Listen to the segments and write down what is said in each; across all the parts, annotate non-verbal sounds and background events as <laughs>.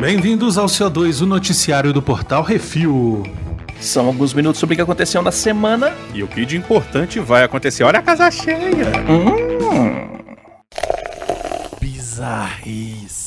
Bem-vindos ao CO2, o noticiário do portal Refil. São alguns minutos sobre o que aconteceu na semana. E o que de importante vai acontecer? Olha a casa cheia! Hum. Bizarrice.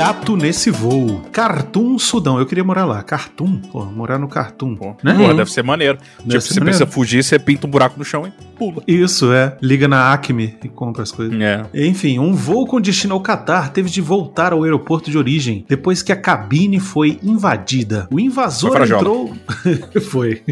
Gato nesse voo. Cartoon, Sudão. Eu queria morar lá. Cartoon? Pô, morar no Cartoon. Pô, Né? pô, deve ser maneiro. Deve tipo, ser você maneiro. precisa fugir, você pinta um buraco no chão e pula. Isso, é. Liga na Acme e compra as coisas. É. Enfim, um voo com destino ao Catar teve de voltar ao aeroporto de origem depois que a cabine foi invadida. O invasor Foi entrou. <laughs> foi.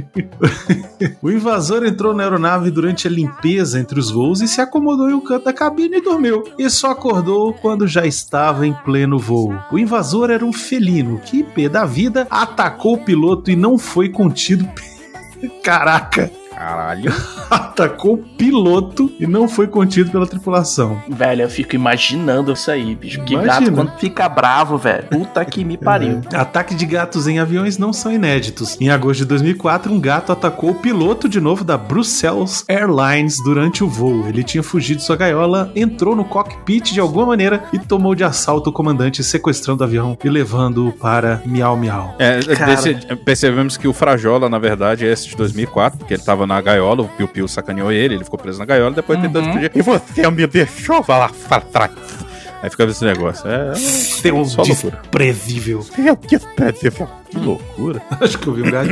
<laughs> o invasor entrou na aeronave durante a limpeza entre os voos e se acomodou em um canto da cabine e dormiu. E só acordou quando já estava em pleno voo. O invasor era um felino que, pé da vida, atacou o piloto e não foi contido. <laughs> Caraca! Caralho. <laughs> atacou o piloto e não foi contido pela tripulação. Velho, eu fico imaginando isso aí, bicho. Que Imagina. gato quando fica bravo, velho. Puta que me <laughs> pariu. Ataque de gatos em aviões não são inéditos. Em agosto de 2004, um gato atacou o piloto de novo da Brussels Airlines durante o voo. Ele tinha fugido de sua gaiola, entrou no cockpit de alguma maneira e tomou de assalto o comandante, sequestrando o avião e levando-o para Miau Miau. É, desse- percebemos que o Frajola, na verdade, é esse de 2004, porque ele tava na gaiola, o Piu Piu sacaneou ele, ele ficou preso na gaiola, depois tentou fugir. E você me deixou falar pra trás. Aí ficava esse negócio. É, Seu só loucura. desprezível. Eu que Que loucura. Acho que eu vi um gato.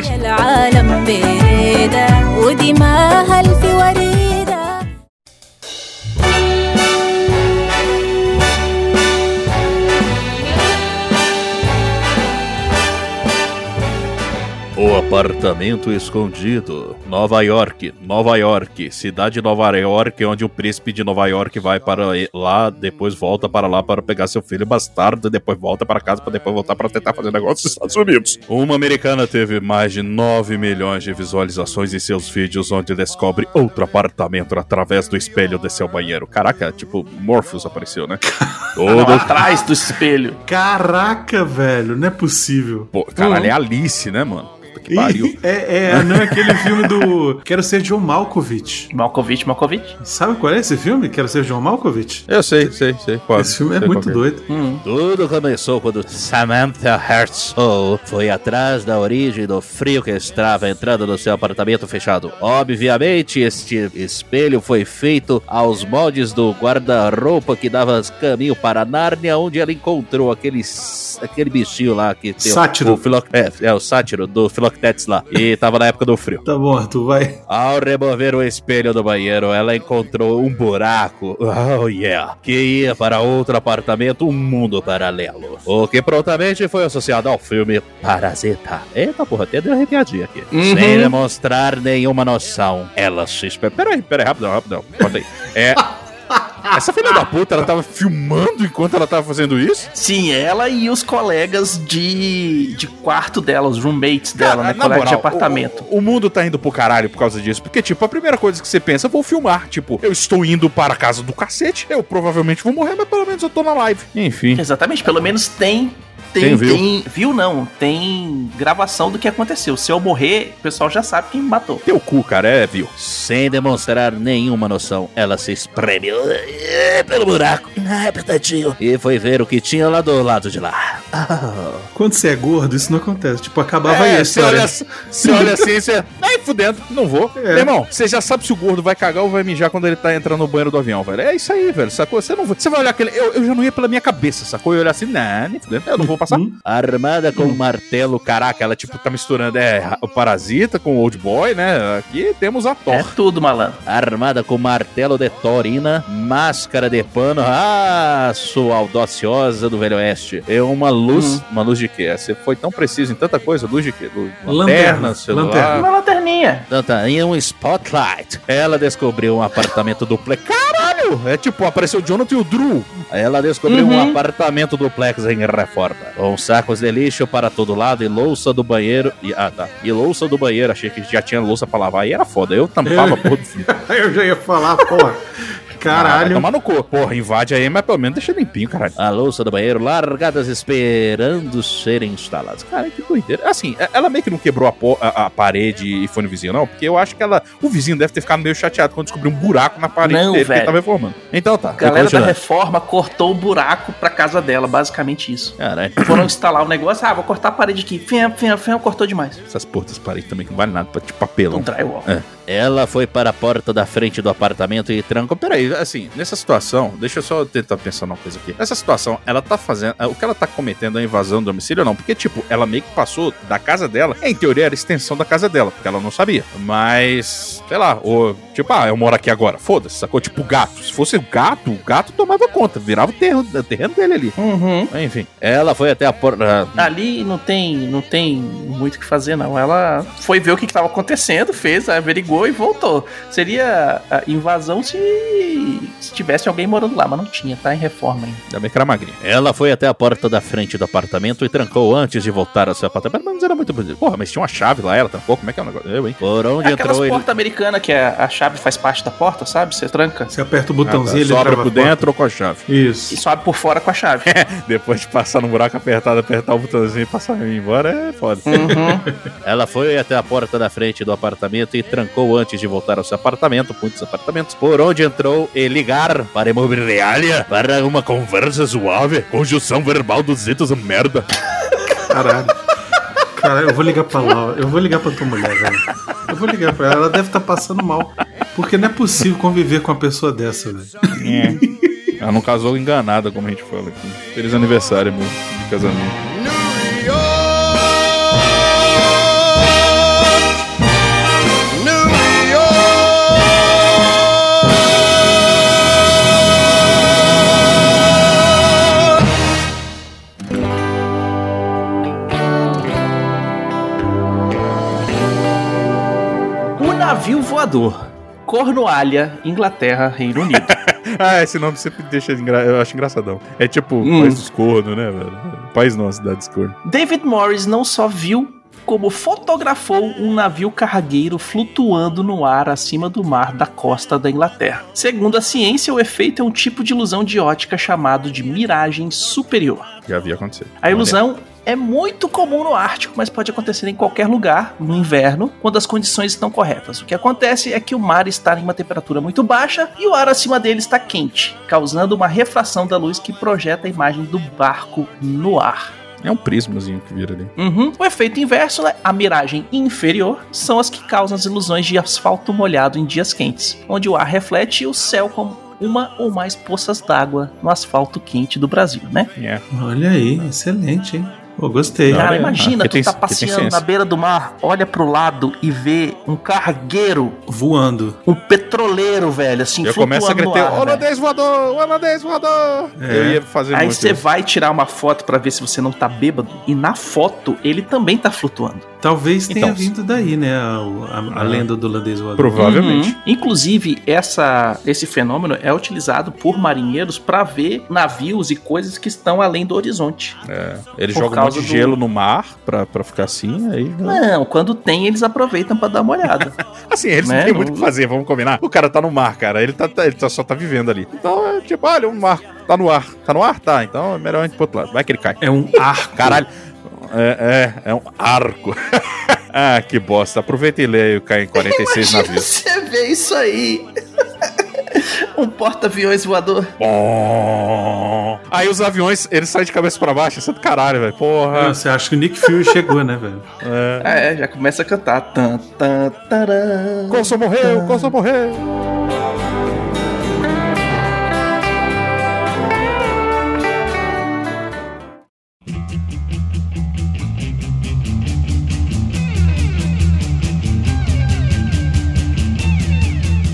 O apartamento escondido. Nova York, Nova York, cidade de Nova York, onde o príncipe de Nova York vai para lá, depois volta para lá para pegar seu filho bastardo, depois volta para casa para depois voltar para tentar fazer negócio nos Estados Unidos. Uma americana teve mais de 9 milhões de visualizações em seus vídeos onde descobre outro apartamento através do espelho de seu banheiro. Caraca, tipo, Morpheus apareceu, né? <laughs> Não, Todo atrás do espelho. Caraca, velho, não é possível. Pô, caralho, é Alice, né, mano? Puta que pariu. É, é, não é aquele filme do Quero Ser John Malkovich. Malkovich, Malkovich. Sabe qual é esse filme? Quero Ser John Malkovich? Eu sei, sei, sei. Quase. Esse filme é Sei muito que doido. Hum. Tudo começou quando Samantha Herzog foi atrás da origem do frio que estava entrando no seu apartamento fechado. Obviamente, este espelho foi feito aos moldes do guarda-roupa que dava caminho para Nárnia, onde ela encontrou aquele, aquele bichinho lá que tem o- Sátiro. O filo, é, é, o sátiro do Philoctetes lá. E tava na época do frio. Tá bom, Arthur, vai. Ao remover o espelho do banheiro, ela encontrou um buraco, <laughs> oh yeah, que ia para outro apartamento, um mundo paralelo. O que prontamente foi associado ao filme Parasita. Eita porra, até deu arrepiadinha aqui. Uhum. Sem demonstrar nenhuma noção, ela se. Peraí, peraí, rapidão, rapidão. Conta aí. <laughs> É. Essa filha da puta, ela tava filmando enquanto ela tava fazendo isso? Sim, ela e os colegas de, de quarto dela, os roommates dela, Cara, né? Colega de apartamento. O, o mundo tá indo pro caralho por causa disso. Porque, tipo, a primeira coisa que você pensa, vou filmar. Tipo, eu estou indo para a casa do cacete, eu provavelmente vou morrer, mas pelo menos eu tô na live. Enfim. Exatamente, pelo menos tem. Tem, Tem view. tem. Viu não? Tem gravação do que aconteceu. Se eu morrer, o pessoal já sabe quem me matou. Teu cu, cara, é, viu? Sem demonstrar nenhuma noção, ela se espremeu eh, pelo buraco. Ah, apertadinho. E foi ver o que tinha lá do lado de lá. <laughs> Quando você é gordo, isso não acontece. Tipo, acabava aí É, a você olha, você olha assim e você. Ai, fudendo, não vou. É. Meu irmão, você já sabe se o gordo vai cagar ou vai mijar quando ele tá entrando no banheiro do avião, velho. É isso aí, velho. Sacou? Você não vai. Você vai olhar aquele. Eu, eu já não ia pela minha cabeça, sacou? Eu ia olhar assim, nah, fudendo. Eu não vou passar. Hum? Armada com Com um martelo, caraca, ela tipo tá misturando é, o Parasita com o Old Boy, né? Aqui temos a Thor. É tudo, malandro. Armada com martelo de torina, máscara de pano, ah, sua audaciosa do Velho Oeste. É uma luz, uma luz de quê? Você foi tão preciso em tanta coisa, luz de quê? Luz, Lanterna, celular. lanterna. Uma lanterninha. Tanta, em um spotlight. Ela descobriu um apartamento duplex. Caralho! É tipo, apareceu o Jonathan e o Drew. Ela descobriu Uhum. um apartamento duplex em reforma. Com sacos de lixo para todo lado e louça do banheiro. E, ah, tá. E louça do banheiro. Achei que já tinha louça pra lavar. E era foda. Eu tampava <laughs> porra do filho. Eu já ia falar, porra. Vai Caralho. tomar no cu. Porra, invade aí, mas pelo menos deixa limpinho, caralho. A louça do banheiro largadas esperando serem instaladas. Cara, que doideira. Assim, é- ela meio que não quebrou a, a- a parede e foi no vizinho, não, porque eu acho que ela. O vizinho deve ter ficado meio chateado quando descobriu um buraco na parede Não, dele que ele velho. tava reformando. Então tá. A galera da reforma cortou o buraco pra casa dela, basicamente isso. Caralho. Foram instalar o negócio, ah, vou cortar a parede aqui. Fem, fem, fem, cortou demais. Essas portas paredes também que não vale nada pra tipo papelão. Um drywall. Ela foi para a porta da frente do apartamento e trancou. Peraí, assim, nessa situação, deixa eu só tentar pensar numa coisa aqui. Nessa situação, ela tá fazendo. O que ela tá cometendo é invasão do domicílio ou não? Porque, tipo, ela meio que passou da casa dela. Em teoria, era extensão da casa dela, porque ela não sabia. Mas, sei lá, ou, tipo, ah, eu moro aqui agora. Foda-se, sacou? Tipo, gato. Se fosse o gato, o gato tomava conta, virava o terreno, o terreno dele ali. Uhum. Enfim. Ela foi até a porta. Ali não tem, não tem muito o que fazer, não. Ela foi ver o que estava acontecendo, fez, averigou e voltou. Seria a invasão se, se tivesse alguém morando lá, mas não tinha, tá em reforma ainda. Ainda bem que era magrinha. Ela foi até a porta da frente do apartamento e trancou antes de voltar ao seu apartamento. Mas não era muito bonito. Porra, mas tinha uma chave lá, ela trancou. Como é que é o negócio? Eu, hein? Por onde É aquelas entrou ele. portas americanas que a, a chave faz parte da porta, sabe? Você tranca Você aperta o Ah, tá. botãozinho, ele abre por porta. dentro ou com a chave. Isso. e sobe por fora com a chave. <laughs> Depois de passar no buraco apertado, apertar o botãozinho e passar embora é foda. Uhum. <laughs> Ela foi até a porta da frente do apartamento e trancou antes de voltar ao seu apartamento, muitos apartamentos, por onde entrou e ligar para a imobiliária para uma conversa suave. Conjunção verbal dos zitos merda. Caralho. Caralho, eu vou ligar pra Laura. Eu vou ligar pra tua mulher, velho. Eu vou ligar pra ela. Ela deve estar passando mal. Porque não é possível conviver com uma pessoa dessa, velho. É. Ela não casou enganada, como a gente fala aqui. Feliz aniversário, meu, de casamento. Navio voador. Cornualha, Inglaterra, Reino Unido. <laughs> Ah, esse nome sempre deixa engra... eu acho engraçadão. É tipo Hum. País dos Cornos, né, velho? País nosso, cidade dos Cornos. David Morris não só viu, como fotografou um navio cargueiro flutuando no ar acima do mar da costa da Inglaterra. Segundo a ciência, o efeito é um tipo de ilusão de ótica chamado de miragem superior. Já vi acontecer. A ilusão é muito comum no Ártico, mas pode acontecer em qualquer lugar no inverno, quando as condições estão corretas. O que acontece é que o mar está em uma temperatura muito baixa e o ar acima dele está quente, causando uma refração da luz que projeta a imagem do barco no ar. É um prismazinho que vira ali. Uhum. O efeito inverso, né? a miragem inferior, são as que causam as ilusões de asfalto molhado em dias quentes, onde o ar reflete o céu como uma ou mais poças d'água no asfalto quente do Brasil, né? É. Olha aí, excelente, hein? Pô, gostei. Cara, é, imagina, aqui tu tem- tá passeando na beira do mar, olha pro lado e vê um cargueiro, Voando. um petroleiro, velho, assim, Eu flutuando começo a gritar, ar, holandês voador, holandês voador. É. Eu ia fazer Aí você vai tirar uma foto pra ver se você não tá bêbado, e na foto ele também tá flutuando. Talvez tenha Então, vindo daí, né? A, a- a Ah. lenda do holandês voador. Provavelmente. Uhum. Inclusive, essa, esse fenômeno é utilizado por marinheiros pra ver navios e coisas que estão além do horizonte. É. Ele Por joga um monte de do- gelo no mar pra, pra ficar assim, aí... Não, quando tem, eles aproveitam pra dar uma olhada. <laughs> Assim, eles Né, não têm muito o que fazer, vamos combinar. O cara tá no mar, cara. Ele, tá, tá- ele tá- só tá vivendo ali. Então, é tipo, olha, um mar. Tá no ar. Tá no ar? Tá. Então é melhor a gente pro outro lado. Vai que ele cai. É um arco. Caralho. É, é, é um arco. <laughs> ah, que bosta. Aproveita e lê aí o Cai em 46 <laughs> Imagina navios. você vê isso aí. <laughs> um porta-aviões voador. Bom. Aí os aviões, eles saem de cabeça pra baixo. Isso é do caralho, velho. Porra. Você acha que o Nick Fury chegou, né, velho? É. É, já começa a cantar. Tan, tan, taran. Coulson morreu, Coulson morreu.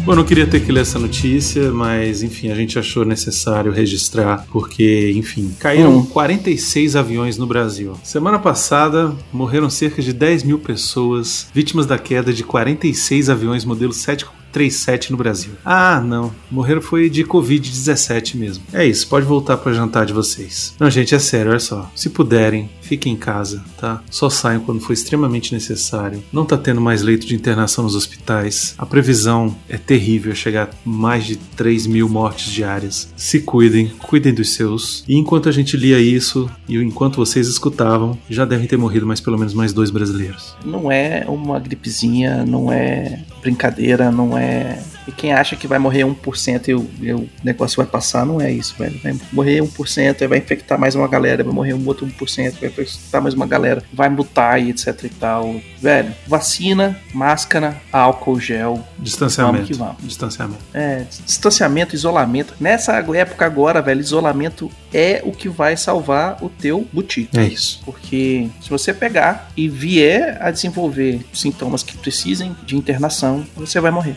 Bom, eu não queria ter que ler essa notícia, mas enfim, a gente achou necessário registrar, porque, enfim, caíram Hum. 46 aviões no Brasil. Semana passada, morreram cerca de 10 mil pessoas vítimas da queda de 46 aviões modelo 737 no Brasil. Ah, não, morreram foi de Covid-17 mesmo. É isso, pode voltar para jantar de vocês. Não, gente, é sério, olha só. Se puderem, fiquem em casa, tá? Só saiam quando for extremamente necessário. Não tá tendo mais leito de internação nos hospitais. A previsão é terrível, chegar a mais de 3 mil mortes diárias. Se cuidem, cuidem dos seus. E enquanto a gente lia isso, e enquanto vocês escutavam, já devem ter morrido mais pelo menos mais dois brasileiros. Não é uma gripezinha, não é brincadeira, não é. E quem acha que vai morrer 1% e o, e o negócio vai passar, não é isso, velho. Vai morrer 1%, aí vai infectar mais uma galera, vai morrer um outro 1%, vai infectar mais uma galera, vai mutar e etc e tal. Velho, vacina, máscara, álcool gel. Distanciamento. Vamos que vamos. Distanciamento. É, distanciamento, isolamento. Nessa época agora, velho, isolamento é o que vai salvar o teu boutique. É isso. Porque se você pegar e vier a desenvolver sintomas que precisem de internação, você vai morrer.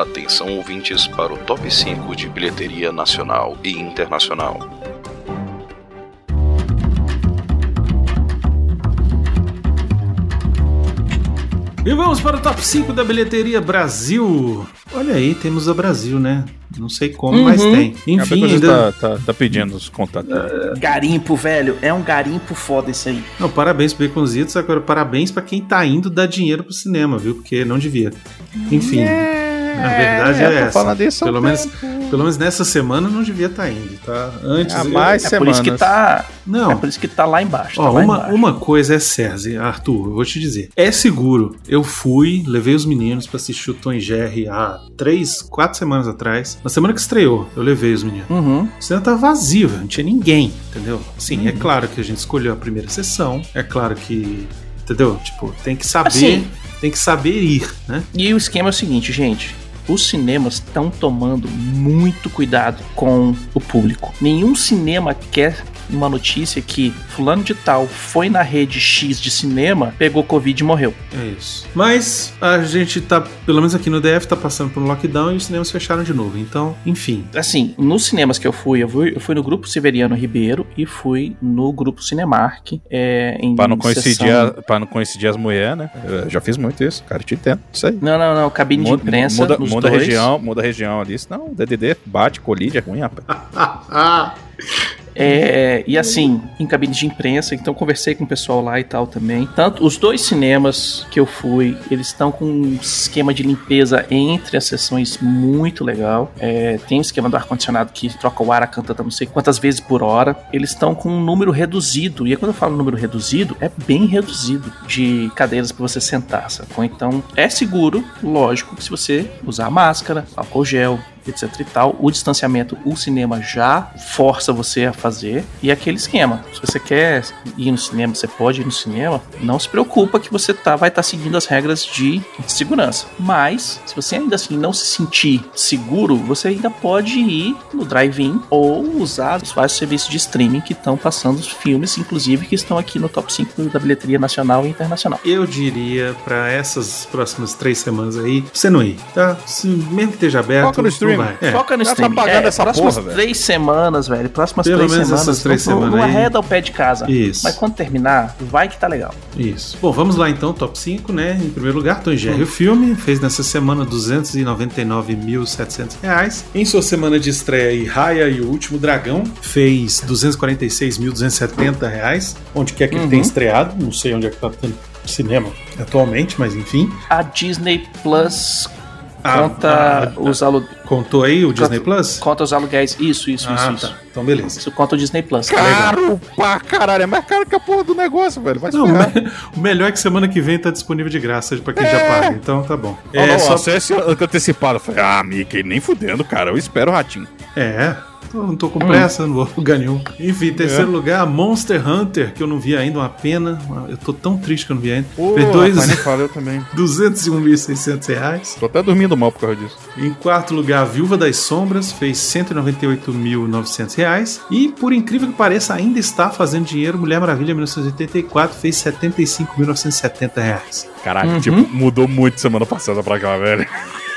Atenção ouvintes para o top 5 de bilheteria nacional e internacional. E vamos para o top 5 da bilheteria Brasil. Olha aí, temos a Brasil, né? Não sei como, mas tem. Enfim, coisa ainda. tá, tá, tá pedindo os contatos. Garimpo, velho. É um garimpo foda isso aí. Não, parabéns pro Baconzitos, agora parabéns pra quem tá indo dar dinheiro pro cinema, viu? Porque não devia. Enfim, a verdade é, tô essa. falando isso um pelo, menos, pelo menos nessa semana não devia estar indo, tá? Antes. Há eu- mais É por isso que semanas. tá. Não. É por isso que tá lá embaixo. Ó, tá lá uma, embaixo. uma coisa é César, Arthur, eu vou te dizer. É seguro. Eu fui, levei os meninos pra assistir o Tom e Jerry há três, quatro semanas atrás. Na semana que estreou, eu levei os meninos. Uhum. O cinema tava vazio, velho, não tinha ninguém, entendeu? Sim, é claro que a gente escolheu a primeira sessão, é claro que, entendeu? Tipo, tem que saber, Assim. tem que saber ir, né? E o esquema é o seguinte, gente. Os cinemas estão tomando muito cuidado com o público. Nenhum cinema quer uma notícia que fulano de tal foi na rede X de cinema, pegou Covid e morreu. É isso. Mas a gente tá, pelo menos aqui no DF, tá passando por um lockdown e os cinemas fecharam de novo. Então, enfim. Assim, nos cinemas que eu fui, eu fui, eu fui no grupo Severiano Ribeiro e fui no grupo Cinemark. É, em Pra não, coincidir, sessão- a- pra não coincidir as mulheres, né? Eu já fiz muito isso, cara, te entendo. Isso aí. Não, não, não. Cabine de Muda, imprensa. muda, nos muda a região, muda a região ali. Senão o DDD bate, colide, é ruim, rapaz. <laughs> É, e assim, em cabine de imprensa, então conversei com o pessoal lá e tal também. Tanto os dois cinemas que eu fui, eles estão com um esquema de limpeza entre as sessões muito legal. É, tem um esquema do ar-condicionado que troca o ar a cantata não sei quantas vezes por hora. Eles estão com um número reduzido, e quando eu falo número reduzido, é bem reduzido de cadeiras para você sentar, sacou? Então é seguro, lógico, se você usar máscara, álcool gel, etc e tal. O distanciamento, o cinema já força você a fazer. E aquele esquema, se você quer ir no cinema, você pode ir no cinema, não se preocupa que você tá, vai estar seguindo as regras de segurança. Mas, se você ainda assim não se sentir seguro, você ainda pode ir no drive-in ou usar os vários serviços de streaming que estão passando os filmes, inclusive que estão aqui no top 5 da bilheteria nacional e internacional. Eu diria pra essas próximas três semanas aí, você não ir, tá? Se, mesmo que esteja aberto, Foca no streaming. Não. É. Foca no Já tá streaming. pagando é, essa próximas porra, velho. três semanas, velho. Próximas Pelo três menos semanas. essas três não, não semanas aí. arreda o pé de casa. Isso. Mas quando terminar, vai que tá legal. Isso. Bom, vamos lá então, top 5, né? Em primeiro lugar, Tom Jerry, o filme, fez nessa semana 299.700 reais. Em sua semana de estreia, Raya e o Último Dragão fez 246.270 reais, onde quer que ele Uhum. tenha estreado, não sei onde é que tá tendo cinema atualmente, mas enfim. A Disney Plus conta, ah, os alu... Contou aí o Disney Plus? conta os aluguéis. Isso, isso, ah, isso, tá. isso. Então beleza. Isso conta o Disney Plus. Caro pra caralho, é mais caro que a porra do negócio, velho. Vai Não, <laughs> o melhor é que semana que vem tá disponível de graça pra quem já paga, então tá bom. É, É, só acesse antecipado. Eu falei, ah, Mickey, nem fudendo, cara. Eu espero o ratinho. É, não tô com pressa, não vou lugar nenhum. Enfim, É. terceiro lugar, Monster Hunter, que eu não vi ainda, uma pena. Eu tô tão triste que eu não vi ainda. Fez dois- rapaz, nem <laughs> eu também. 201.600 reais. Tô até dormindo mal por causa disso. Em quarto lugar, A Viúva das Sombras fez 198.900 reais. E, por incrível que pareça, ainda está fazendo dinheiro. Mulher Maravilha 1984 fez 75.970 reais. Caraca, Uhum. tipo, mudou muito semana passada pra cá, velho.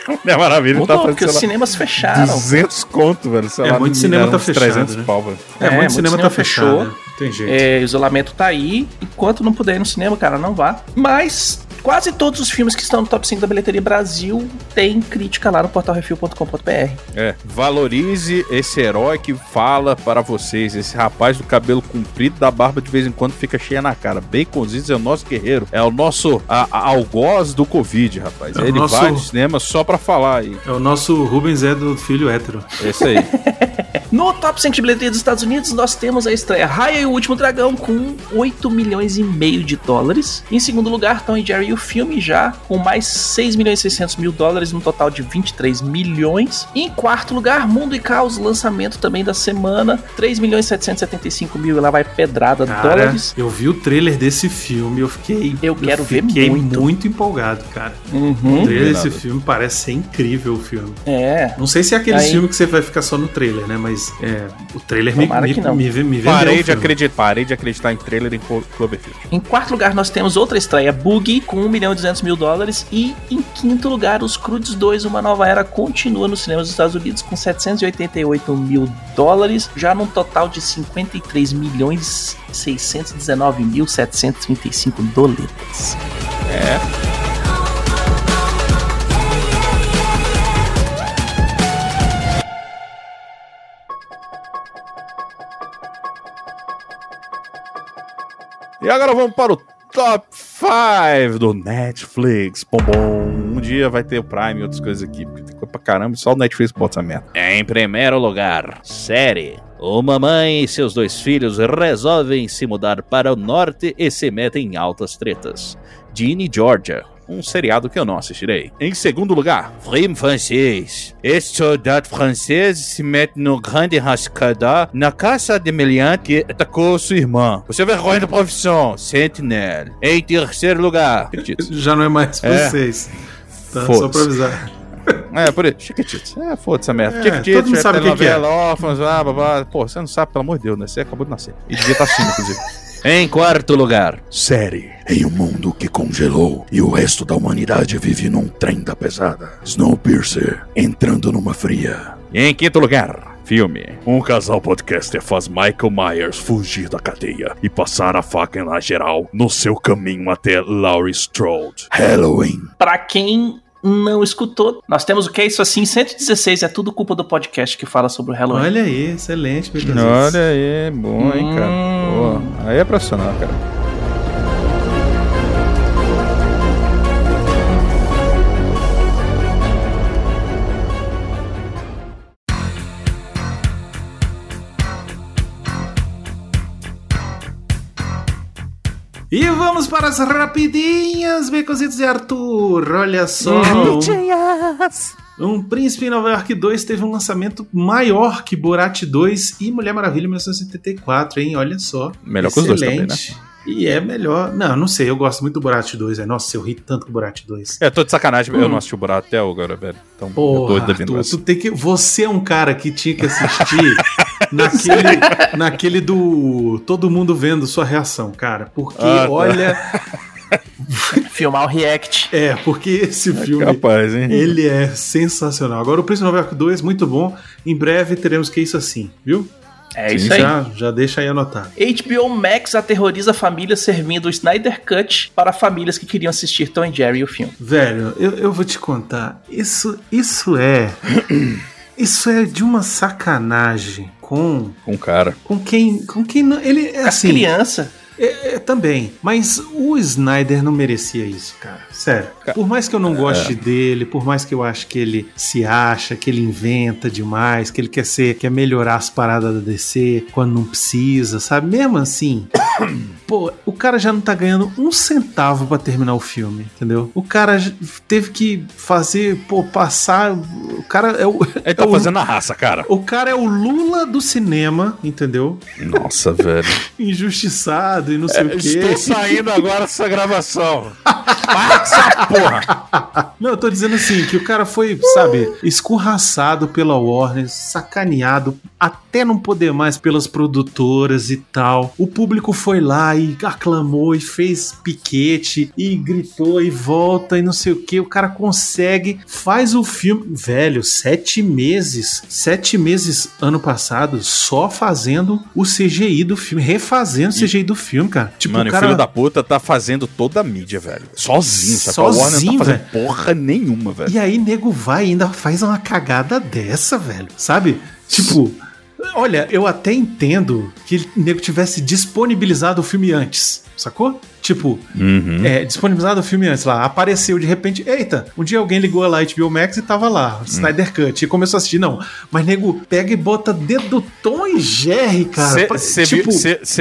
Mulher <laughs> Maravilha Mudou, tá porque os fazendo sei lá, cinemas fecharam. 200 conto, velho. Sei É, lá, muito cinema tá fechado, 300 né? pau, velho. É, É, muito muito cinema cinema tá fechou. fechado. né? Tem jeito. É, o isolamento tá aí. Enquanto não puder ir no cinema, cara, não vá. Mas quase todos os filmes que estão no top 5 da bilheteria Brasil tem crítica lá no portalrefil.com.br. É, valorize esse herói que fala para vocês. Esse rapaz do cabelo comprido, da barba de vez em quando fica cheia na cara. Baconzitos é o nosso guerreiro. É o nosso a, a- algoz do Covid, rapaz. É Ele nosso- vai no cinema só pra falar aí. É o nosso Rubens é do filho hétero. Esse aí. <laughs> No top 5 de bilheteria dos Estados Unidos, nós temos a estreia Raya e o Último Dragão com 8 milhões e meio de dólares. Em segundo lugar, Tom e Jerry e o filme já com mais 6 milhões e 600 mil dólares, num total de 23 milhões. E em quarto lugar, Mundo e Caos, lançamento também da semana, 3 milhões e 775 mil, e lá vai pedrada Cara, dólares. eu vi o trailer desse filme, eu fiquei. Eu quero ver fiquei muito. muito empolgado, cara. O Uhum. trailer Não desse filme parece ser incrível o filme. É. Não sei se é aquele Aí- filme que você vai ficar só no trailer, né? Mas é, o trailer me, Tomara me, me, me vendeu Parei o de, acreditar, parei de acreditar em trailer em Clo- Cloverfield. Em quarto lugar, nós temos outra estreia, Boogie, com 1 milhão e 200 mil dólares. E em quinto lugar, Os Crudes 2, Uma Nova Era, continua nos cinemas dos Estados Unidos com 788 mil dólares, já num total de 53 milhões 619 mil 735 doletas. E agora vamos para o top 5 do Netflix. Bom, bom. Um dia vai ter o Prime e outras coisas aqui. Porque tem coisa pra caramba. Só o Netflix bota essa merda. Em primeiro lugar, série. Uma mãe e seus dois filhos resolvem se mudar para o norte e se metem em altas tretas. Ginny Georgia, um seriado que eu não assistirei. Em segundo lugar, Crime francês. Este soldado francês se mete no grande rascada na caça de meliante que atacou sua irmã. Você é vergonha da profissão, Sentinel. Em terceiro lugar, <laughs> Já não é mais É. vocês. Tá, só pra avisar. <laughs> É, por isso. Chiquititas. É, foda-se essa merda. É, Chiquititas, todo mundo sabe o que que é. órfãos, ah, babá. Pô, você não sabe, pelo amor de Deus, né? Você acabou de nascer. E devia estar assim, inclusive. <laughs> Em quarto lugar, Série em um mundo que congelou e o resto da humanidade vive num trem da pesada. Snowpiercer entrando numa fria. E em quinto lugar, filme. Um casal podcaster faz Michael Myers fugir da cadeia e passar a faca na geral no seu caminho até Laurie Strode. Halloween. Pra quem não escutou, nós temos o que é isso assim, 116, é tudo culpa do podcast que fala sobre o Halloween. Olha aí, excelente, Beatles. Olha aí, bom, hein, cara. Hum. Pô, aí é profissional, cara. E vamos para as rapidinhas, Becositos e Arthur. Olha só. Uhum. Um Príncipe em Nova York 2 teve um lançamento maior que Borat 2 e Mulher Maravilha 1974, hein? Olha só. Melhor que os dois também, né? E é melhor. Não, não sei, eu gosto muito do Borat 2. É. Nossa, eu ri tanto com o Borat 2. É, tô de sacanagem, eu Hum. não assisti o Borat até agora, velho. Então, eu Porra, doido da Arthur, tu tem que, você é um cara que tinha que assistir <laughs> naquele, <laughs> naquele do todo mundo vendo sua reação, cara. Porque, Ah, tá. olha, <laughs> Filmar o React. é, porque esse filme Capaz, hein? Ele é sensacional. Agora, o Príncipe Nova York 2, muito bom. Em breve teremos que isso assim, viu? É Sim, isso aí. Já, já deixa aí anotado. HBO Max aterroriza famílias servindo o Snyder Cut para famílias que queriam assistir Tom e Jerry o filme. Velho, eu, eu vou te contar. Isso, isso é. <clears throat> Isso é de uma sacanagem com, Com cara. com quem. Com quem não. Ele é As assim. crianças. É, é, também. Mas o Snyder não merecia isso, cara. Sério. Por mais que eu não goste dele, por mais que eu ache que ele se acha, que ele inventa demais, que ele quer ser, quer melhorar as paradas da DC quando não precisa, sabe? Mesmo assim, pô, o cara já não tá ganhando um centavo pra terminar o filme, entendeu? O cara teve que fazer, pô, passar. O cara é o. Ele tá é o- fazendo a raça, cara. O cara é o Lula do cinema, entendeu? Nossa, velho. <laughs> Injustiçado e não sei o quê. Estou saindo agora dessa gravação. <laughs> Para essa porra. Não, eu tô dizendo assim, que o cara foi, sabe, escorraçado pela Warner, sacaneado até não poder mais pelas produtoras e tal. O público foi lá e aclamou e fez piquete e gritou e volta e não sei o que. O cara consegue, faz o filme. Velho, sete meses, sete meses ano passado, só fazendo o CGI do filme, refazendo o CGI do filme, cara. Tipo, Mano, o e o cara. filho da puta tá fazendo toda a mídia, velho. Sozinho, sabe? Sozinho, Warner não tá velho. porra nenhuma, velho. E aí, nego vai e ainda faz uma cagada dessa, velho. Sabe? Tipo, olha, eu até entendo que o nego tivesse disponibilizado o filme antes, sacou? Tipo, Uhum. é, disponibilizado o filme antes lá, apareceu de repente, eita, um dia alguém ligou lá HBO Max e tava lá, Snyder Cut, e começou a assistir, não, mas nego pega e bota dedo Tom e Jerry, cara. Você tipo,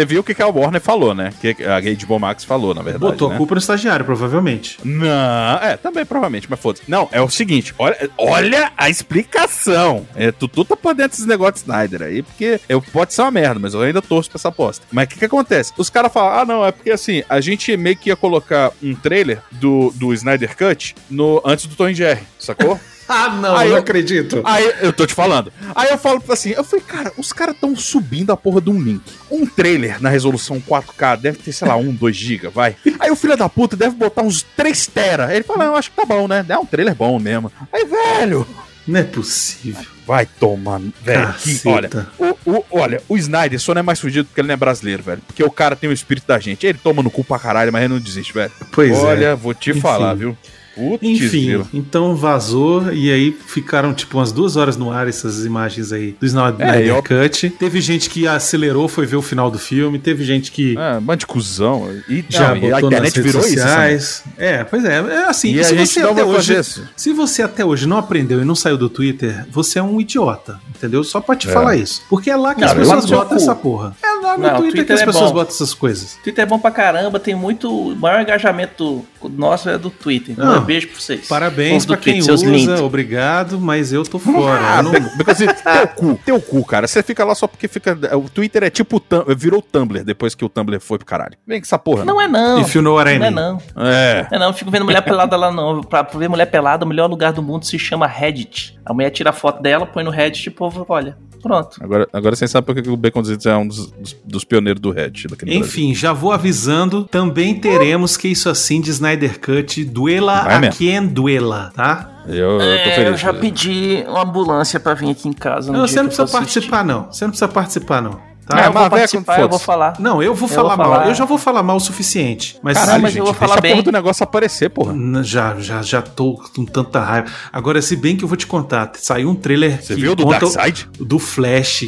viu o que, que a Warner falou, né? Que a HBO Max falou, na verdade. botou né? a culpa no estagiário, provavelmente. Não, é, também provavelmente, mas foda-se. Não, é o seguinte, olha, olha a explicação. É, tu, tu tá por dentro desses negócios de Snyder aí, porque eu, pode ser uma merda, mas eu ainda torço pra essa aposta. Mas o que que acontece? Os caras falam, ah, não, é porque assim, a gente meio que ia colocar um trailer do, do Snyder Cut no, antes do Tom Jerry, sacou? <laughs> Ah, não, Aí não eu- acredito. Aí eu tô te falando. Aí eu falo assim, eu falei, cara, os caras tão subindo a porra de um link. Um trailer na resolução 4K deve ter, sei lá, 1, 2 GB, vai. Aí o filho da puta deve botar uns 3 tera. Ele fala, não, eu acho que tá bom, né? É um trailer bom mesmo. Aí, velho, Não é possível. vai tomar, velho. Olha, o, o- olha, o Snyder só não é mais fudido porque ele não é brasileiro, velho. Porque o cara tem o espírito da gente. Ele toma no cu pra caralho, mas ele não desiste, velho. Pois é. olha, vou te Enfim. falar, viu? Putz, Enfim, então vazou e aí ficaram tipo umas duas horas no ar essas imagens aí do Snyder É, eu- Cut. Teve gente que acelerou, foi ver o final do filme, teve gente que É, bando de cuzão. E, já não, e a botou nas internet redes virou isso. sociais. é, pois é, é assim, E se você até hoje, isso. se você até hoje não aprendeu e não saiu do Twitter, você é um idiota, entendeu? Só pra te É. falar isso. Porque é lá que Não, as pessoas seu botam essa porra. É lá no Não, o Twitter, que Twitter as é pessoas bom. botam essas coisas. Twitter é bom pra caramba, tem muito. O maior engajamento nosso é do Twitter. Então, Não. um beijo pra vocês. Parabéns pra quem Twitter, seus usa, lindos. obrigado, mas eu tô fora. Ah, eu não- <laughs> because teu cu, teu cu, cara. Você fica lá só porque fica. O Twitter é tipo. Virou o Tumblr depois que o Tumblr foi pro caralho. Vem com essa porra. Não é não. If you know what I Não é não. É. Não é não, eu fico vendo mulher pelada lá não. Pra ver mulher pelada, o melhor lugar do mundo se chama Reddit. A mulher tira a foto dela, põe no Reddit e o povo olha. Pronto. Agora, agora você sabe porque o Baconzitos é um dos, dos, dos pioneiros do daquele Enfim, já vou avisando, também teremos que isso assim de Snyder Cut, duela Vai a mesmo. quem duela, tá? Eu, eu tô É, feliz. eu já pedi uma ambulância pra vir aqui em casa. no Não, dia você não precisa for assistir. participar não, você não precisa participar não. Tá? Não, eu vou participar, eu vou falar. Não, eu vou Eu falar vou mal. falar. Eu já vou falar mal o suficiente. Mas Caralho, mas gente, eu vou deixa falar a porra bem. do negócio aparecer, porra. Já, já, já tô com tanta raiva. Agora, se bem que eu vou te contar, saiu um trailer. Você que viu do o- Darkseid? Do Flash.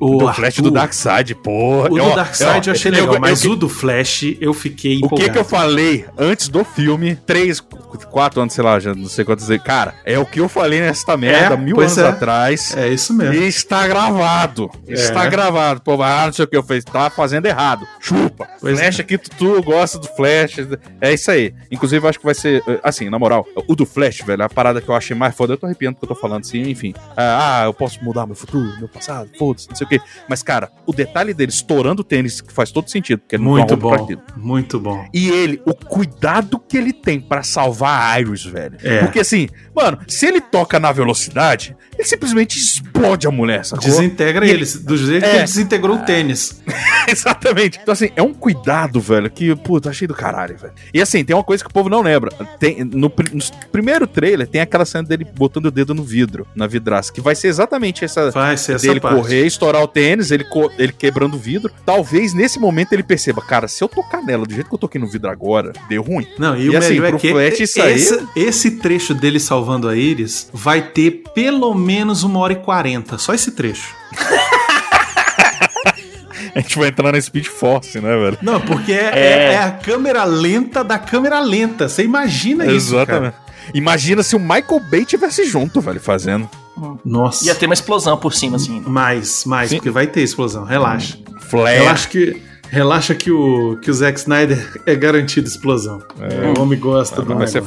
O Do Flash Arthur. do Darkseid, porra. O Eu- do Darkseid eu achei eu- legal, eu- mas eu- o do Flash eu fiquei O que empolgado. que eu falei antes do filme, três, quatro anos, sei lá, já não sei quantos, cara, é o que eu falei nesta merda mil pois anos é. atrás. É isso mesmo. E está gravado. Está É. gravado. Pô, ah, não sei o que eu fiz. Tá fazendo errado. Chupa. Pois Flash aqui, tu, tu gosta do Flash. É isso aí. Inclusive, eu acho que vai ser. eh, Assim, na moral, o do Flash, velho, a parada que eu achei mais foda. Eu tô arrepiando porque eu tô falando assim, enfim. Ah, eu posso mudar meu futuro, meu passado, foda-se, não sei o que. Mas, cara, o detalhe dele estourando o tênis, que faz todo sentido, porque ele Muito não bom. pra aquilo. Muito bom. E ele, o cuidado que ele tem pra salvar a Iris, velho. É. Porque assim, mano, se ele toca na velocidade, ele simplesmente explode a mulher, sacou? Desintegra E eles, do jeito que É. ele desintegrou o tênis. <laughs> Exatamente. Então, assim, é um cuidado, velho, que, puta, achei do caralho, velho. E assim, tem uma coisa que o povo não lembra. Tem, no, no primeiro trailer, tem aquela cena dele botando o dedo no vidro, na vidraça, que vai ser exatamente essa. Vai ser essa dele parte. correr, estourar o tênis, ele, ele quebrando o vidro. Talvez nesse momento ele perceba, cara, se eu tocar nela do jeito que eu toquei no vidro agora, deu ruim. Não, e, E o assim, melhor pro é que Flash isso aí- esse, esse trecho dele salvando a Iris vai ter pelo menos uma hora e quarenta. Só esse trecho. A gente vai entrar na Speed Force, né, velho? Não, porque é, É. é a câmera lenta da câmera lenta. Você imagina isso, Exatamente. Imagina se o Michael Bay tivesse junto, velho, fazendo. Nossa. Ia ter uma explosão por cima, assim. Mais, mais, Sim. porque vai ter explosão. Relaxa. Flare. Eu acho que Relaxa que o, que o Zack Snyder <laughs> é garantido explosão. o homem gosta Ah, do não, negócio.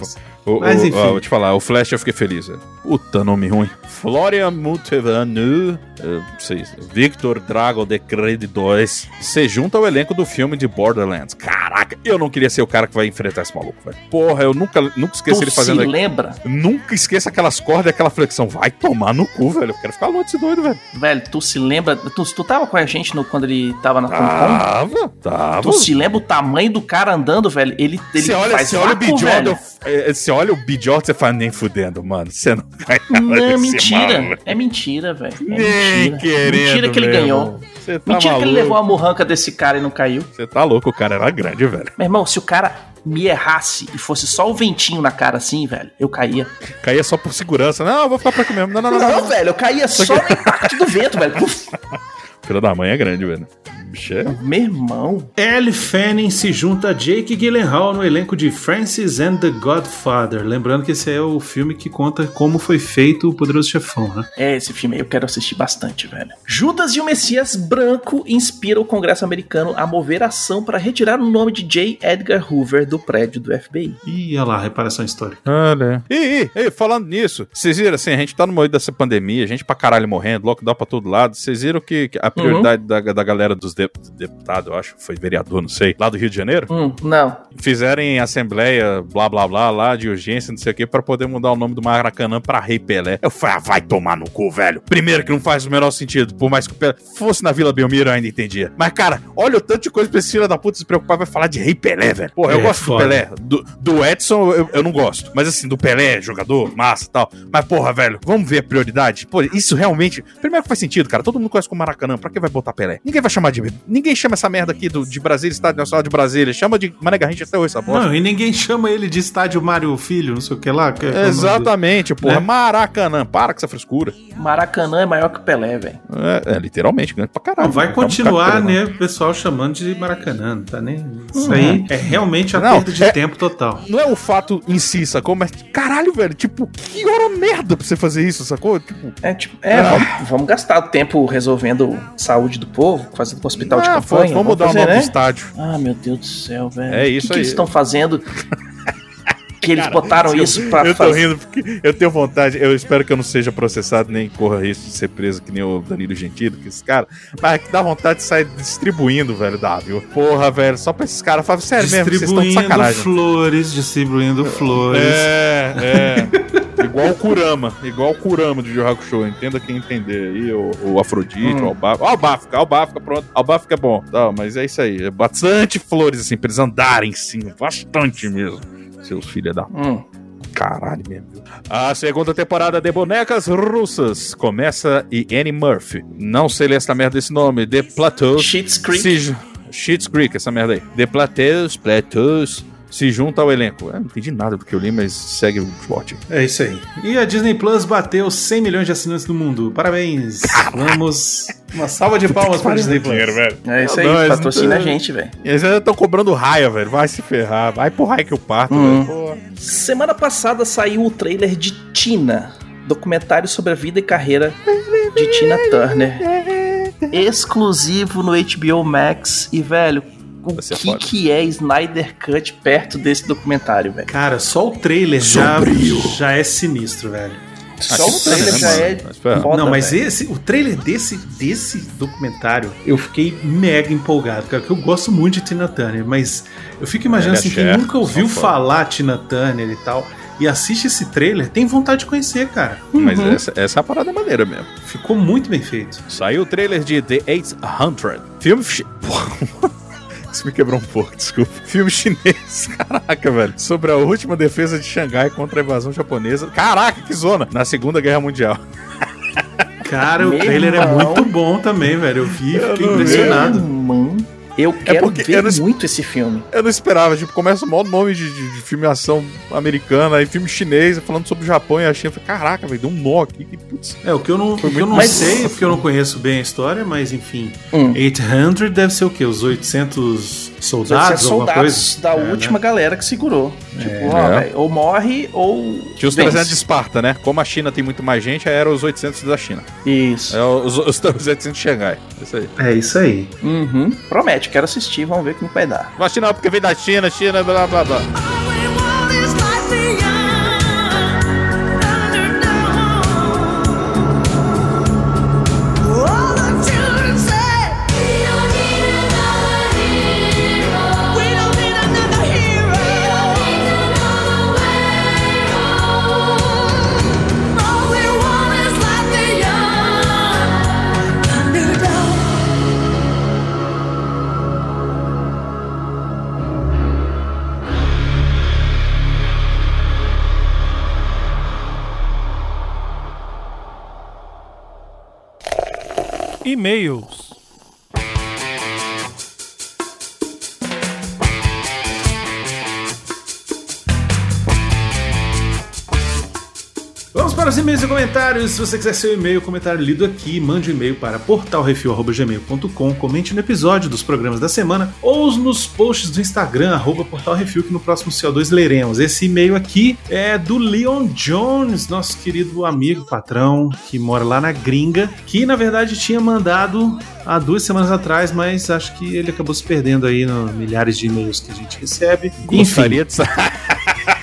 O, Mas, o- enfim. ó, vou te falar, o Flash eu fiquei feliz. velho. Puta nome ruim. Florian Multivanu, eh, não sei, Victor Drago de Credit 2. Se junta ao elenco do filme de Borderlands. Caraca, eu não queria ser o cara que vai enfrentar esse maluco, velho. Porra, eu nunca, nunca esqueci Tu ele fazendo. se lembra? Nunca esqueça aquelas cordas e aquela flexão. Vai tomar no cu, velho. Eu quero ficar longe desse doido, velho. Velho, tu se lembra? Tu, tu tava com a gente no, quando ele tava na Comic Con? Tava, tava. Tu se lembra o tamanho do cara andando, velho? Ele, ele Você olha, faz olha o eh, você olha o Bijordo, você fala, nem fudendo, mano. Você não vai Não, <laughs> é desse mentira. maluco. É mentira, velho. É Nem mentira. querendo, mentira que ele meu ganhou. tá mentira que ele maluco. levou a murranca desse cara e não caiu. Você tá louco, o cara era grande, velho. Meu irmão, se o cara me errasse e fosse só o ventinho na cara assim, velho, eu caía. Caía só por segurança. Não, eu vou ficar por aqui mesmo. Não, não, não. não. Não, velho, eu caía só no impacto do vento, velho. <laughs> <laughs> Filha da mãe é grande, velho. Bicho é... Meu irmão. Elle Fanning se junta a Jake Gyllenhaal no elenco de Francis and the Godfather. Lembrando que esse é o filme que conta como foi feito o Poderoso Chefão, né? É, esse filme aí eu quero assistir bastante, velho. Judas e o Messias Branco inspira o Congresso americano a mover ação para retirar o nome de J. Edgar Hoover do prédio do FBI. Ih, olha lá, reparação histórica. Olha. Ih, ih, ih, falando nisso, vocês viram assim, a gente tá no meio dessa pandemia, a gente pra caralho morrendo, lockdown pra todo lado. Vocês viram que que a prioridade da, da galera dos de- deputados, eu acho, foi vereador, não sei, lá do Rio de Janeiro, Hum, não. fizeram em assembleia, blá blá blá, lá de urgência, não sei o que, pra poder mudar o nome do Maracanã pra Rei Pelé. Eu falei, ah, vai tomar no cu, velho. Primeiro que não faz o menor sentido, por mais que o Pelé fosse na Vila Belmiro, eu ainda entendia. Mas, cara, olha o tanto de coisa pra esse filho da puta se preocupar, vai falar de Rei Pelé, velho. Porra, eu É, gosto foda. do Pelé. Do, do Edson, eu, eu não gosto. Mas assim, do Pelé, jogador, massa e tal. Mas, porra, velho, vamos ver a prioridade. Pô, isso realmente. Primeiro que faz sentido, cara. Todo mundo conhece como Maracanã. Pra que vai botar Pelé? Ninguém vai chamar de. Ninguém chama essa merda aqui do, de Brasília, Estádio Nacional de Brasília. Chama de Mané Garrincha até hoje, essa bosta. Não, e ninguém chama ele de estádio Mário Filho, não sei o que lá. que é o Exatamente, porra. Né? Maracanã. Para com essa frescura. Maracanã é maior que o Pelé, velho. É, é, literalmente, grande pra do- caralho. Não, vai Calma, continuar, cara, né, o pessoal chamando de Maracanã, não tá nem... Isso aí é realmente a Não, perda de é- tempo total. Não é o fato em si, sacou? Mas, caralho, velho, tipo, que hora merda pra você fazer isso, sacou? Tipo, É tipo, é, vamos, vamos gastar tempo resolvendo saúde do povo, fazendo hospital de ah, campanha. vamos mudar fazer, o nome né? do estádio. Ah, meu Deus do céu, velho. É isso o que que aí. eles estão fazendo? <laughs> que eles botaram isso pra eu tô fazer. rindo porque eu tenho vontade, eu espero que eu não seja processado nem corra risco de ser preso que nem o Danilo Gentili, que esse cara, mas que dá vontade de sair distribuindo, velho, viu? Porra, velho, só pra esses caras, fala sério mesmo, vocês estão de Distribuindo sacanagem. flores, distribuindo flores. É, é. <laughs> igual o Kurama, igual o Kurama do Yu Hakusho, entenda quem entender aí, o, o Afrodite, Hum. o Albafka, Albafka, Albafka, pronto, Albafka é bom, tá, mas é isso aí, é bastante flores, assim, pra eles andarem sim, bastante mesmo, seus filhos da Hum. Caralho mesmo. A segunda temporada de Bonecas Russas começa e Annie Murphy. Não sei ler essa merda desse nome. The Plateaus. Schitt's Creek. Se, Schitt's Creek, essa merda aí. The Plateaus, Plateaus se junta ao elenco. Eu não entendi nada do que eu li, mas segue o plot. É isso aí. E a Disney Plus bateu 100 milhões de assinantes no mundo. Parabéns. Vamos. Uma salva de palmas para a Disney Plus. velho. É isso aí, patrocina a gente, velho. Eles ainda estão cobrando raia, velho. Vai se ferrar. Vai pro raio que eu parto, Uhum. Semana passada saiu o trailer de Tina, documentário sobre a vida e carreira de Tina Turner. <laughs> Exclusivo no HBO Max. E, velho, o que, foda. que é Snyder Cut perto desse documentário, velho? Cara, só o trailer já, Sombrio. já é sinistro, velho. Só o que trailer já é Mas, foda, não, mas esse, o trailer desse, desse documentário, eu fiquei mega empolgado, cara, porque eu gosto muito de Tina Turner, mas eu fico imaginando assim, quem nunca ouviu falar Tina Turner e tal, e assiste esse trailer, tem vontade de conhecer, cara. Mas Uhum. essa, essa é a parada maneira mesmo. Ficou muito bem feito. Saiu o trailer de The 800. Filme. <laughs> Isso me quebrou um pouco, desculpa. Filme chinês, <laughs> caraca, velho. Sobre a última defesa de Xangai contra a invasão japonesa. Caraca, que zona! Na Segunda Guerra Mundial. Cara, o Meu trailer é irmão. muito bom também, velho. Eu vi, fiquei não vi. impressionado. Eu quero porque ver eu não- muito esse filme. Eu não esperava, tipo, começa o maior nome de, de, de filme ação americana, aí filme chinês, falando sobre o Japão e a China. Eu falei, caraca, velho, deu um nó aqui. Que, putz. É, o que eu não, o que eu não mais- sei, porque eu não conheço bem a história, mas enfim. Hum. 800 deve ser o quê? Os 800 soldados, soldados coisa? da É, né? última galera que segurou. Tipo, ó, É. velho, ou morre ou. Tinha os vence. 300 de Esparta, né? Como a China tem muito mais gente, aí eram os 800 da China. Isso. É os, os 800 de Xangai. Isso aí. É isso aí. Uhum. Promete, quero assistir, vamos ver o que vai dar. Mas China porque vem da China, China, blá blá blá. E-mails. Para os e-mails e comentários. Se você quiser seu e-mail, comentário lido aqui, mande um e-mail para portalrefil.gmail.com, comente no episódio dos programas da semana ou nos posts do Instagram, arroba portalrefil, que no próximo CO2 leremos. Esse e-mail aqui é do Leon Jones, nosso querido amigo, patrão, que mora lá na gringa, que na verdade tinha mandado há duas semanas atrás, mas acho que ele acabou se perdendo aí no milhares de e-mails que a gente recebe. Enfim, Gostaria de sa- <laughs>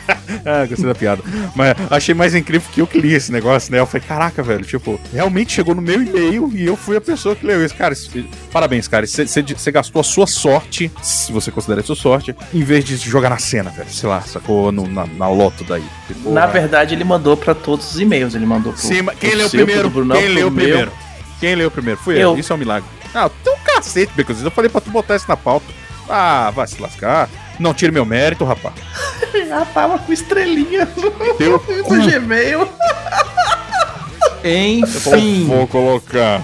ah, <laughs> gostei da piada. Mas achei mais incrível que eu que li esse negócio, né? Eu falei, caraca, velho, tipo, realmente chegou no meu e-mail e eu fui a pessoa que leu isso. Cara, isso- parabéns, cara. Você- gastou a sua sorte, se você considera a sua sorte, em vez de jogar na cena, velho. Sei lá, sacou no- na, na loto daí. Na verdade, ele mandou pra todos os e-mails. Ele mandou pro. Sim, mas quem leu seu, primeiro? Brunão, Quem leu meu. primeiro? Quem leu primeiro? Fui eu. Eu. Isso é um milagre. Ah, tem um cacete, Becozinho. Eu falei pra tu botar isso na pauta. Ah, vai se lascar. Não tire meu mérito, rapaz. <laughs> Ah, tava com estrelinha Teu no <laughs> Gmail. enfim. Vou colocar.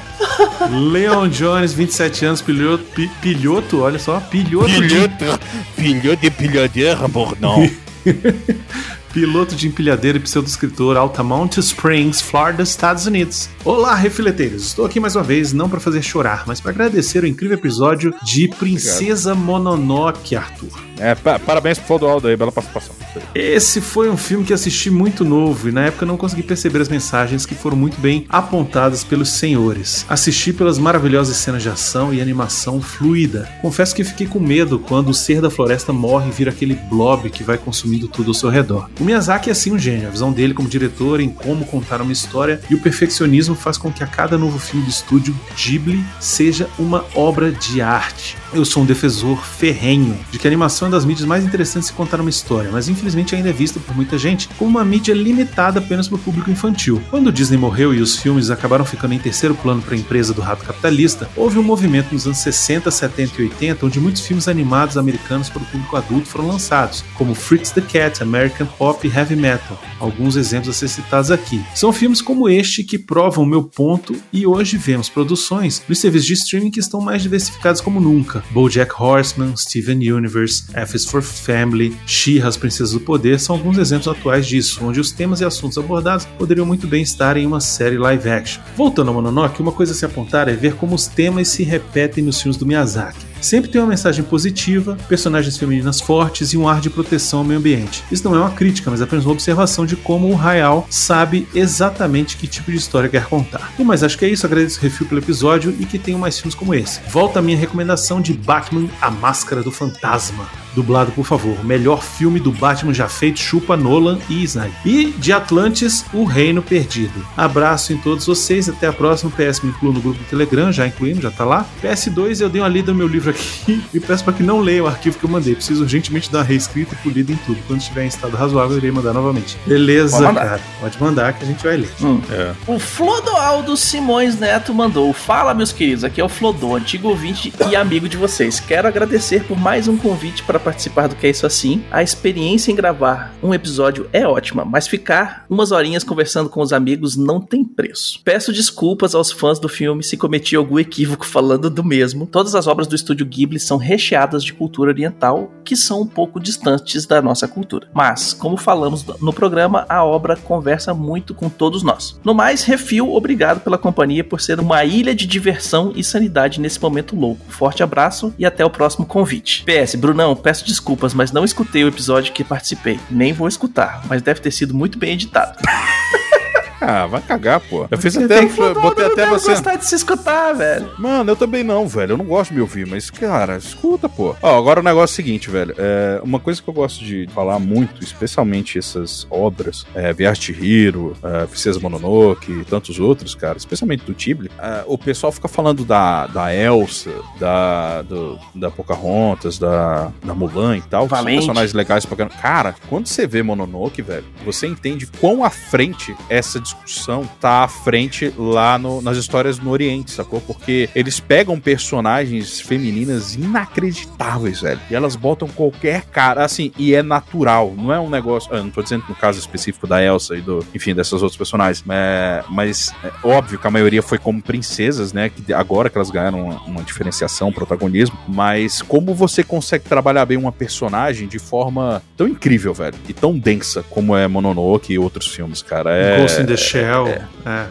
Leon Jones, 27 anos, piloto, pi- piloto olha só, piloto de Pilhoto, pilhoto de pilhadeira, bordão. <laughs> piloto de empilhadeira e pseudo-escritor Altamont Springs, Florida, Estados Unidos. Olá, refileteiros! Estou aqui mais uma vez, não para fazer chorar, mas para agradecer o incrível episódio de Princesa Mononoke, Arthur. É, pa- parabéns pro Flodoaldo aí, bela participação. Esse foi um filme que assisti muito novo e na época não consegui perceber as mensagens que foram muito bem apontadas pelos senhores. Assisti pelas maravilhosas cenas de ação e animação fluida. Confesso que fiquei com medo quando o ser da floresta morre e vira aquele blob que vai consumindo tudo ao seu redor. O Miyazaki é assim um gênio, a visão dele como diretor em como contar uma história e o perfeccionismo faz com que a cada novo filme do estúdio Ghibli seja uma obra de arte. Eu sou um defensor ferrenho de que a animação é das mídias mais interessantes de contar uma história, mas infelizmente ainda é vista por muita gente como uma mídia limitada apenas para o público infantil. Quando Disney morreu e os filmes acabaram ficando em terceiro plano para a empresa do rato capitalista, houve um movimento nos anos 60, 70 e 80 onde muitos filmes animados americanos para o público adulto foram lançados, como Fritz the Cat, American Pop e Heavy Metal. Alguns exemplos a ser citados aqui. São filmes como este que provam meu ponto e hoje vemos produções nos serviços de streaming que estão mais diversificados como nunca. BoJack Horseman, Steven Universe, F is for Family, She-Ra, As Princesas do Poder são alguns exemplos atuais disso, onde os temas e assuntos abordados poderiam muito bem estar em uma série live action. Voltando ao Mononoke, uma coisa a se apontar é ver como os temas se repetem nos filmes do Miyazaki. Sempre tem uma mensagem positiva, personagens femininas fortes e um ar de proteção ao meio ambiente. Isso não é uma crítica, mas apenas uma observação de como o Hayao sabe exatamente que tipo de história quer contar. Bom, mas acho que é isso, agradeço o refil pelo episódio e que tenham mais filmes como esse. Volta a minha recomendação de Batman, A Máscara do Fantasma. Dublado, por favor. Melhor filme do Batman já feito, chupa Nolan e Snyder. E de Atlantis, O Reino Perdido. Abraço em todos vocês, até a próxima. PS me inclua no grupo do Telegram, já incluímos, já tá lá. PS2, eu dei uma lida no meu livro aqui <laughs> e peço para que não leia o arquivo que eu mandei. Preciso urgentemente dar uma reescrita e polida em tudo. Quando estiver em estado razoável, eu irei mandar novamente. Beleza, Pode mandar. cara. Pode mandar que a gente vai ler. O Flodoaldo Simões Neto mandou: Fala, meus queridos, aqui é o Flodô, antigo ouvinte e amigo de vocês. Quero agradecer por mais um convite para participar do Que É Isso Assim. A experiência em gravar um episódio é ótima, mas ficar umas horinhas conversando com os amigos não tem preço. Peço desculpas aos fãs do filme se cometi algum equívoco falando do mesmo. Todas as obras do estúdio Ghibli são recheadas de cultura oriental que são um pouco distantes da nossa cultura. Mas, como falamos no programa, a obra conversa muito com todos nós. No mais, refil, obrigado pela companhia por ser uma ilha de diversão e sanidade nesse momento louco. Forte abraço e até o próximo convite. PS, Brunão, peço desculpas, mas não escutei o episódio que participei. Nem vou escutar, mas deve ter sido muito bem editado. <laughs> Ah, vai cagar, pô. Eu fiz até. que- Botei não até você. gostar de se escutar, velho. Mano, eu também não, velho. Eu não gosto de me ouvir, mas, cara, escuta, pô. Ó, agora o negócio é o seguinte, velho. É, uma coisa que eu gosto de falar muito, especialmente essas obras, é, Viagem de Hiro, é, Princesa Mononoke e tantos outros, cara, especialmente do Ghibli, é, o pessoal fica falando da, da Elsa, da, do, da Pocahontas, da, da Mulan e tal, que são Valente. personagens legais pra caramba. Cara, quando você vê Mononoke, velho, você entende quão à frente essa discussão tá à frente lá no- nas histórias no Oriente, sacou? Porque eles pegam personagens femininas inacreditáveis, velho. E elas botam qualquer cara, assim, e é natural. Não é um negócio. Eu não tô dizendo no caso específico da Elsa e do. Enfim, dessas outras personagens. é, mas é óbvio que a maioria foi como princesas, né? Que agora que elas ganharam uma, uma diferenciação, protagonismo. Mas como você consegue trabalhar bem uma personagem de forma tão incrível, velho? E tão densa como é Mononoke e outros filmes, cara. É, Ghost in the Shell. É.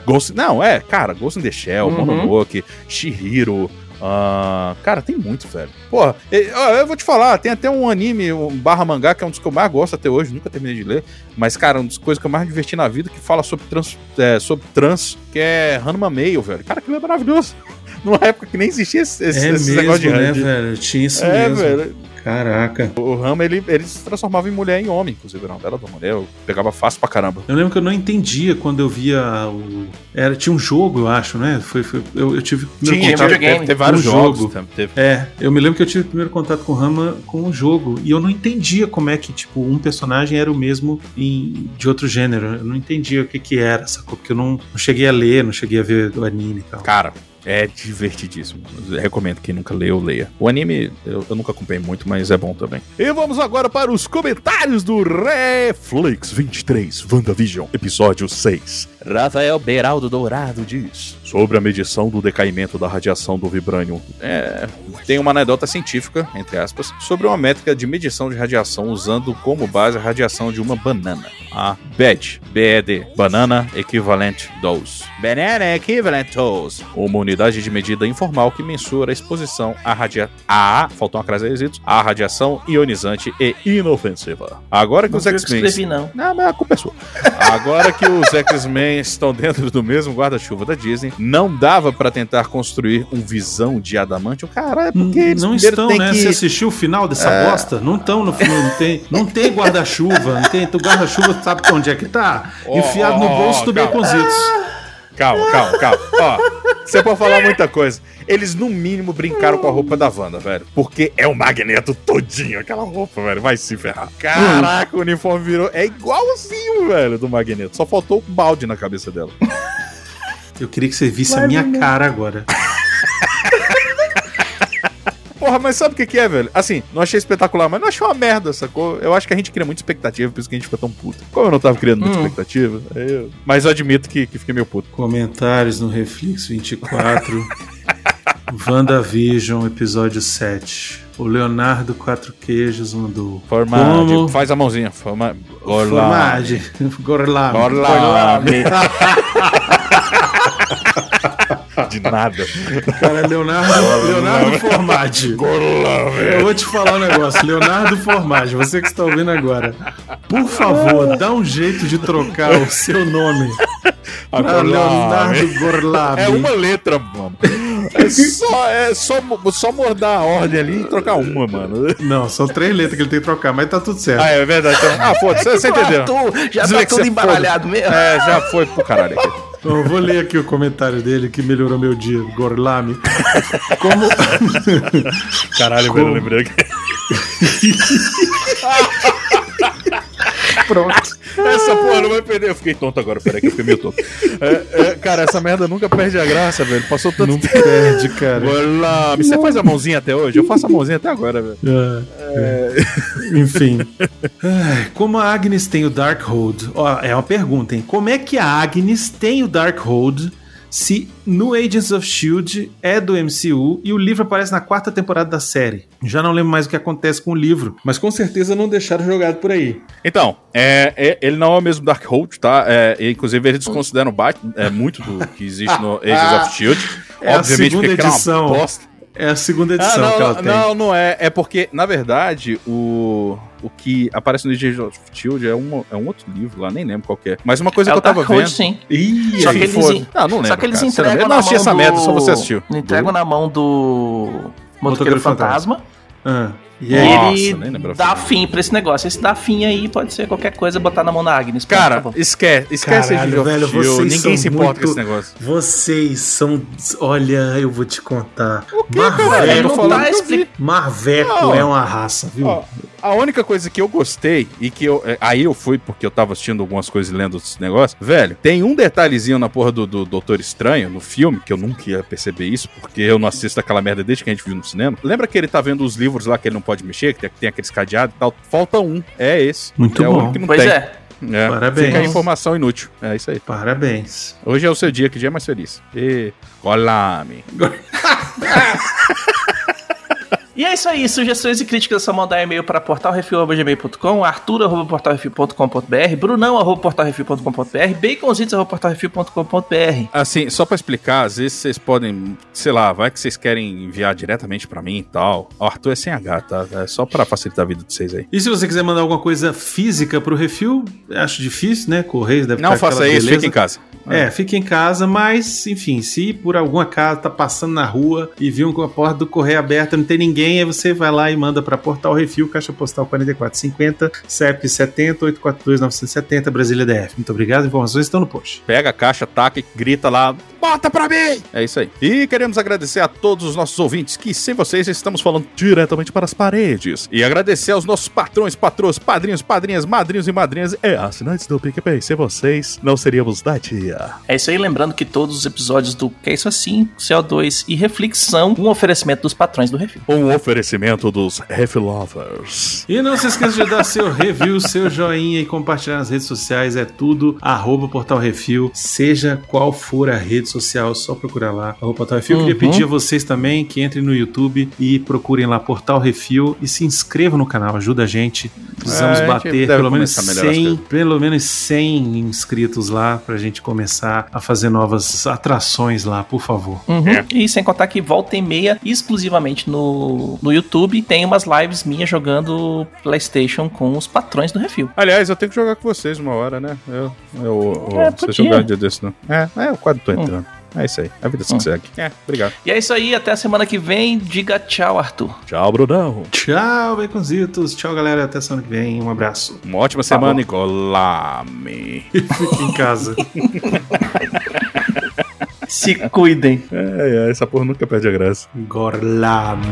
Ghost, não, é, cara, Ghost in the Shell, Uhum. Mononoke, Shihiro. ah, cara, tem muito, velho. Porra, e- ó, eu vou te falar, tem até um anime, um barra mangá, que é um dos que eu mais gosto até hoje, nunca terminei de ler. Mas, cara, uma das coisas que eu mais diverti na vida, que fala sobre trans, é, sobre trans que é Hanuma Mail, velho. Cara, aquilo é maravilhoso. <laughs> Numa época que nem existia esse, esse, É esse mesmo, negócio de né, velho? Tinha isso É, mesmo. velho. Caraca. O Rama, ele, ele se transformava em mulher em homem, inclusive, era uma bela da mulher. Eu pegava fácil pra caramba. Eu lembro que eu não entendia quando eu via o. Era, tinha um jogo, eu acho, né? Foi, foi- eu, eu tive Tinha, contato. videogame. teve, teve vários Um jogos. jogo. teve- teve- É, eu me lembro que eu tive o primeiro contato com o Rama com o jogo. E eu não entendia como é que, tipo, um personagem era o mesmo em- de outro gênero. Eu não entendia o que que era, sacou? Porque eu não, não cheguei a ler, não cheguei a ver o anime e tal. Cara, é divertidíssimo. Recomendo quem nunca leu, leia. O anime eu, eu nunca acompanhei muito, mas é bom também. E vamos agora para os comentários do Reflex 23, WandaVision, episódio 6. Rafael Beraldo Dourado diz. Sobre a medição do decaimento da radiação do vibrânio. É, tem uma anedota científica, entre aspas, sobre uma métrica de medição de radiação usando como base a radiação de uma banana. A BED, BED, Banana Equivalent Dose. Banana Equivalent Dose. Uma unidade de medida informal que mensura a exposição à radia... a, faltou uma crase requisitos, à radiação ionizante e inofensiva. Agora que Não os X-Men... escrevi, não. Não, mas a culpa é sua. Agora que os X-Men estão dentro do mesmo guarda-chuva da Disney, não dava pra tentar construir um visão de adamantium. Cara, é porque eles não estão, né? que... Você assistiu o final dessa É. bosta? Não estão no filme, não tem, não tem guarda-chuva, não tem. O guarda-chuva sabe onde é que tá? Ó, Enfiado no ó, bolso do calma. Baconzitos. Calma, calma, calma. Ó, você pode falar muita coisa. Eles, no mínimo, brincaram com a roupa da Wanda, velho. Porque é o Magneto todinho, aquela roupa, velho. Vai se ferrar. Caraca, o uniforme virou... É igualzinho, velho, do Magneto. Só faltou um balde na cabeça dela. Eu queria que você visse a minha cara agora. <laughs> Porra, mas sabe o que, que é, velho? Assim, não achei espetacular, mas não achei uma merda, sacou? Eu acho que a gente cria muita expectativa, por isso que a gente fica tão puto. Como eu não tava criando muita Hum. expectativa, aí eu... mas eu admito que, que fiquei meio puto. Comentários no Reflex 24. <laughs> WandaVision, episódio 7. O Leonardo Quatro Queijos mandou. Forma, Como? faz a mãozinha. Forma, Formagem. Gorlame. Gorlame. <laughs> <laughs> De nada. Cara, Leonardo, Leonardo Formagem. Eu vou te falar um negócio. Leonardo Formagem, você que está ouvindo agora. Por favor, dá um jeito de trocar o seu nome pra. Leonardo Gorlame. É uma letra, mano. É só, é só, só mudar a ordem ali e trocar uma, mano. Não, são três letras que ele tem que trocar, mas tá tudo certo. Ah, é verdade. Então, ah, foda-se, você entendeu. Já tá tudo embaralhado mesmo. É, já foi pro caralho aqui. Então, eu vou ler aqui o comentário dele que melhorou meu dia, Gorlame. Como. Caralho, velho, eu lembrei aqui. Pronto. Essa porra não vai perder. Eu fiquei tonto agora, peraí que eu fiquei meio tonto. É, é, cara, essa merda nunca perde a graça, velho. Passou tanto Não tempo. perde, cara. Olá, você faz a mãozinha até hoje? Eu faço a mãozinha até agora, velho. É, é. Enfim. Como a Agnes tem o Darkhold? Ó, é uma pergunta, hein? Como é que a Agnes tem o Darkhold se no Agents of Shield é do MCU e o livro aparece na quarta temporada da série? Já não lembro mais o que acontece com o livro, mas com certeza não deixaram jogado por aí. Então, é, é- ele não é o mesmo Darkhold, tá? É, inclusive, eles consideram Bat- é, muito do que existe no <laughs> Agents of Shield. É a segunda aquilo é uma edição. bosta. É a segunda Ah, edição que ela não, tem. não, não é. É porque, na verdade, o, o que aparece no Agents of Shield é um, é um outro livro lá, nem lembro qual que é. Mas uma coisa É que eu tava Darkhold, vendo. sim. Ih, Só que eles, foda. en- Ah, não lembro, só que eles cara, entregam na Não assisti mão essa do... merda, só você assistiu. Entregam na mão do Motoqueiro Motoqueiro Fantasma. Ah, e E? Nossa, ele dá fim pra esse negócio. Esse dá fim aí pode ser qualquer coisa botar na mão da Agnes. Pronto, Cara, tá esquece, esquece Caralho, of velho, vocês Ninguém são se importa muito- com esse negócio. Vocês são. Olha, eu vou te contar. que, cara? Eu Marveco, falando tá que expli-. Marveco é uma raça, viu? Ó, a única coisa que eu gostei e que eu. é, Aí eu fui porque eu tava assistindo algumas coisas e lendo esse negócio. Velho, tem um detalhezinho na porra do, do Doutor Estranho, no filme, que eu nunca ia perceber isso, porque eu não assisto aquela merda desde que a gente viu no cinema. Lembra que ele tá vendo os livros lá que ele não pode mexer, que tem, que tem aqueles cadeados e tal? Falta um. É esse. Muito é bom. o único que não Pois tem. é. É, Parabéns. Fica a informação inútil. É isso aí. Parabéns. Hoje é o seu dia, que dia é mais feliz. E. Golame. <laughs> E é isso aí, sugestões e críticas é só mandar e-mail para portalrefil.gmail.com, arthur.portalrefil.com.br, brunão.portalrefil.com.br, baconzitos.portalrefil.com.br. Assim, só pra explicar, às vezes vocês podem, sei lá, vai que vocês querem enviar diretamente pra mim e tal. O Arthur é sem H, tá? É só pra facilitar a vida de vocês aí. E se você quiser mandar alguma coisa física pro refil, acho difícil, né? Correios deve Não faça isso, beleza. fica em casa. É, fique em casa, mas, enfim, se por alguma casa tá passando na rua e viu com a porta do correio aberta, não tem ninguém, aí você vai lá e manda pra Portal Refil, Caixa Postal 4450, CEP 70 842 970, Brasília DF. Muito obrigado, informações estão no post. Pega a caixa, taca e grita lá, bota pra mim! É isso aí. E queremos agradecer a todos os nossos ouvintes, que sem vocês estamos falando diretamente para as paredes. E agradecer aos nossos patrões, patroas, padrinhos, padrinhas, madrinhos e madrinhas e assinantes do PicPay. Sem vocês, não seríamos da É isso aí, lembrando que todos os episódios do Que é Isso Assim, CO2 e Reflexão, um oferecimento dos patrões do Refil. Um oferecimento dos Refilovers. E não se esqueça de dar seu review, <laughs> seu joinha e compartilhar nas redes sociais. É tudo arroba Portal Refil. Seja qual for a rede social, é só procurar lá. Arroba Portal Refil. Queria Uhum. pedir a vocês também que entrem no YouTube e procurem lá Portal Refil e se inscrevam no canal. Ajuda a gente. Precisamos É, a gente bater pelo menos, começar a melhorar as 100, coisas. pelo menos 100 inscritos lá pra gente começar a fazer novas atrações lá, por favor. Uhum. É. E sem contar que volta e meia, exclusivamente no, no YouTube, tem umas lives minhas jogando PlayStation com os patrões do Refil. Aliás, eu tenho que jogar com vocês uma hora, né? Eu, eu, eu É, você podia. jogar um dia desse, não. É, é, eu quase tô entrando. É isso aí. A vida se Hum. segue. É, obrigado. E é isso aí, até a semana que vem. Diga tchau, Arthur. Tchau, Brunão. Tchau, Baconzitos. Tchau, galera. Até semana que vem. Um abraço. Uma ótima Tá semana bom. e golame. Fique em casa. <laughs> Se cuidem. É, é, essa porra nunca perde a graça. Gorlame.